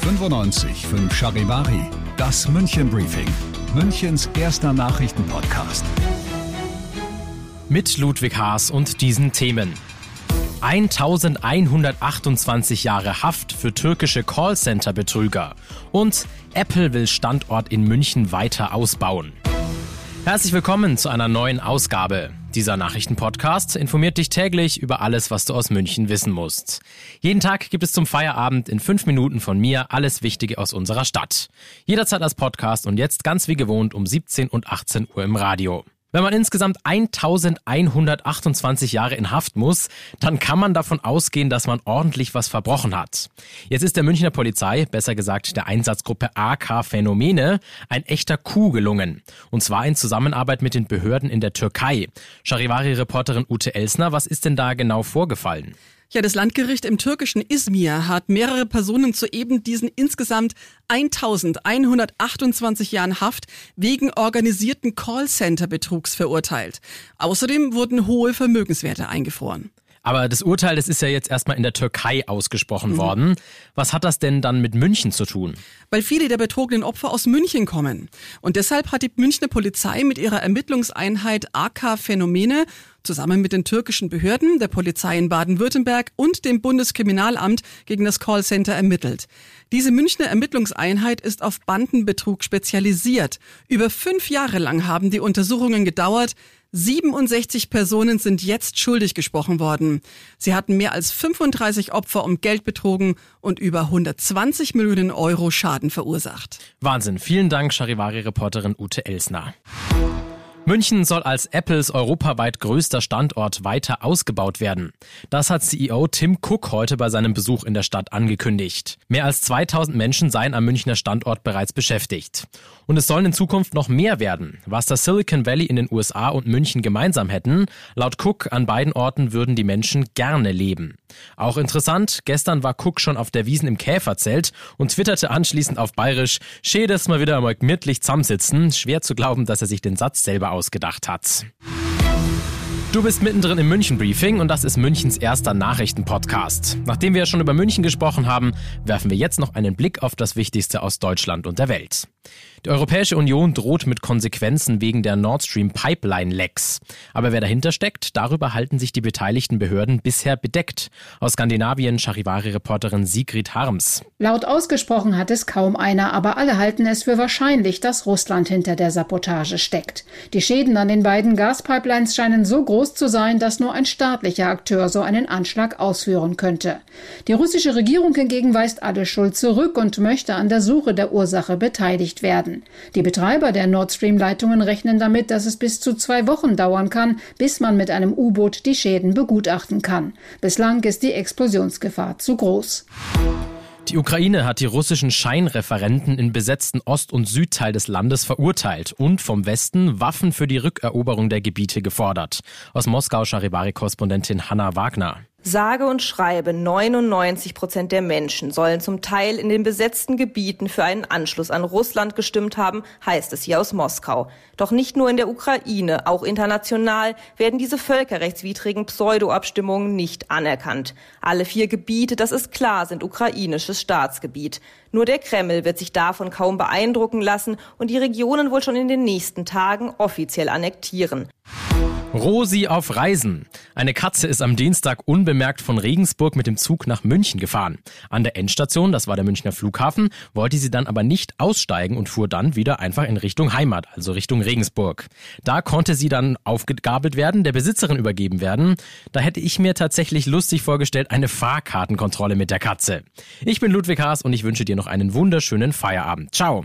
95 5 Charivari, das München Briefing, Münchens erster Nachrichtenpodcast. Mit Ludwig Haas und diesen Themen. 1128 Jahre Haft für türkische Callcenter-Betrüger und Apple will Standort in München weiter ausbauen. Herzlich willkommen zu einer neuen Ausgabe. Dieser Nachrichtenpodcast informiert dich täglich über alles, was du aus München wissen musst. Jeden Tag gibt es zum Feierabend in fünf Minuten von mir alles Wichtige aus unserer Stadt. Jederzeit als Podcast und jetzt ganz wie gewohnt um 17 und 18 Uhr im Radio. Wenn man insgesamt 1128 Jahre in Haft muss, dann kann man davon ausgehen, dass man ordentlich was verbrochen hat. Jetzt ist der Münchner Polizei, besser gesagt der Einsatzgruppe AK Phänomene, ein echter Coup gelungen. Und zwar in Zusammenarbeit mit den Behörden in der Türkei. Charivari-Reporterin Ute Elsner, was ist denn da genau vorgefallen? Ja, das Landgericht im türkischen Izmir hat mehrere Personen zu eben diesen insgesamt 1128 Jahren Haft wegen organisierten Callcenter-Betrugs verurteilt. Außerdem wurden hohe Vermögenswerte eingefroren. Aber das Urteil, das ist ja jetzt erstmal in der Türkei ausgesprochen mhm. worden. Was hat das denn dann mit München zu tun? Weil viele der betrogenen Opfer aus München kommen. Und deshalb hat die Münchner Polizei mit ihrer Ermittlungseinheit AK Phänomene zusammen mit den türkischen Behörden, der Polizei in Baden-Württemberg und dem Bundeskriminalamt gegen das Callcenter ermittelt. Diese Münchner Ermittlungseinheit ist auf Bandenbetrug spezialisiert. Über fünf Jahre lang haben die Untersuchungen gedauert. 67 Personen sind jetzt schuldig gesprochen worden. Sie hatten mehr als 35 Opfer um Geld betrogen und über 120 Millionen Euro Schaden verursacht. Wahnsinn. Vielen Dank, Charivari-Reporterin Ute Elsner. München soll als Apples europaweit größter Standort weiter ausgebaut werden. Das hat CEO Tim Cook heute bei seinem Besuch in der Stadt angekündigt. Mehr als 2000 Menschen seien am Münchner Standort bereits beschäftigt. Und es sollen in Zukunft noch mehr werden. Was das Silicon Valley in den USA und München gemeinsam hätten, laut Cook an beiden Orten würden die Menschen gerne leben. Auch interessant, gestern war Cook schon auf der Wiesen im Käferzelt und twitterte anschließend auf Bayerisch, schön, dass wir wieder einmal gemütlich zusammensitzen. Schwer zu glauben, dass er sich den Satz selber ausgedacht hat. Du bist mittendrin im München Briefing und das ist Münchens erster Nachrichtenpodcast. Nachdem wir ja schon über München gesprochen haben, werfen wir jetzt noch einen Blick auf das Wichtigste aus Deutschland und der Welt. Die Europäische Union droht mit Konsequenzen wegen der Nord Stream Pipeline Lecks. Aber wer dahinter steckt, darüber halten sich die beteiligten Behörden bisher bedeckt. Aus Skandinavien Charivari-Reporterin Sigrid Harms. Laut ausgesprochen hat es kaum einer, aber alle halten es für wahrscheinlich, dass Russland hinter der Sabotage steckt. Die Schäden an den beiden Gaspipelines scheinen so groß zu sein, dass nur ein staatlicher Akteur so einen Anschlag ausführen könnte. Die russische Regierung hingegen weist alle Schuld zurück und möchte an der Suche der Ursache beteiligt werden. Die Betreiber der Nord Stream-Leitungen rechnen damit, dass es bis zu zwei Wochen dauern kann, bis man mit einem U-Boot die Schäden begutachten kann. Bislang ist die Explosionsgefahr zu groß. Die Ukraine hat die russischen Scheinreferenten im besetzten Ost- und Südteil des Landes verurteilt und vom Westen Waffen für die Rückeroberung der Gebiete gefordert. Aus Moskau Charivari-Korrespondentin Hanna Wagner. Sage und schreibe 99 Prozent der Menschen sollen zum Teil in den besetzten Gebieten für einen Anschluss an Russland gestimmt haben, heißt es hier aus Moskau. Doch nicht nur in der Ukraine, auch international werden diese völkerrechtswidrigen Pseudo-Abstimmungen nicht anerkannt. Alle vier Gebiete, das ist klar, sind ukrainisches Staatsgebiet. Nur der Kreml wird sich davon kaum beeindrucken lassen und die Regionen wohl schon in den nächsten Tagen offiziell annektieren. Rosi auf Reisen. Eine Katze ist am Dienstag unbemerkt von Regensburg mit dem Zug nach München gefahren. An der Endstation, das war der Münchner Flughafen, wollte sie dann aber nicht aussteigen und fuhr dann wieder einfach in Richtung Heimat, also Richtung Regensburg. Da konnte sie dann aufgegabelt werden, der Besitzerin übergeben werden. Da hätte ich mir tatsächlich lustig vorgestellt, eine Fahrkartenkontrolle mit der Katze. Ich bin Ludwig Haas und ich wünsche dir noch einen wunderschönen Feierabend. Ciao.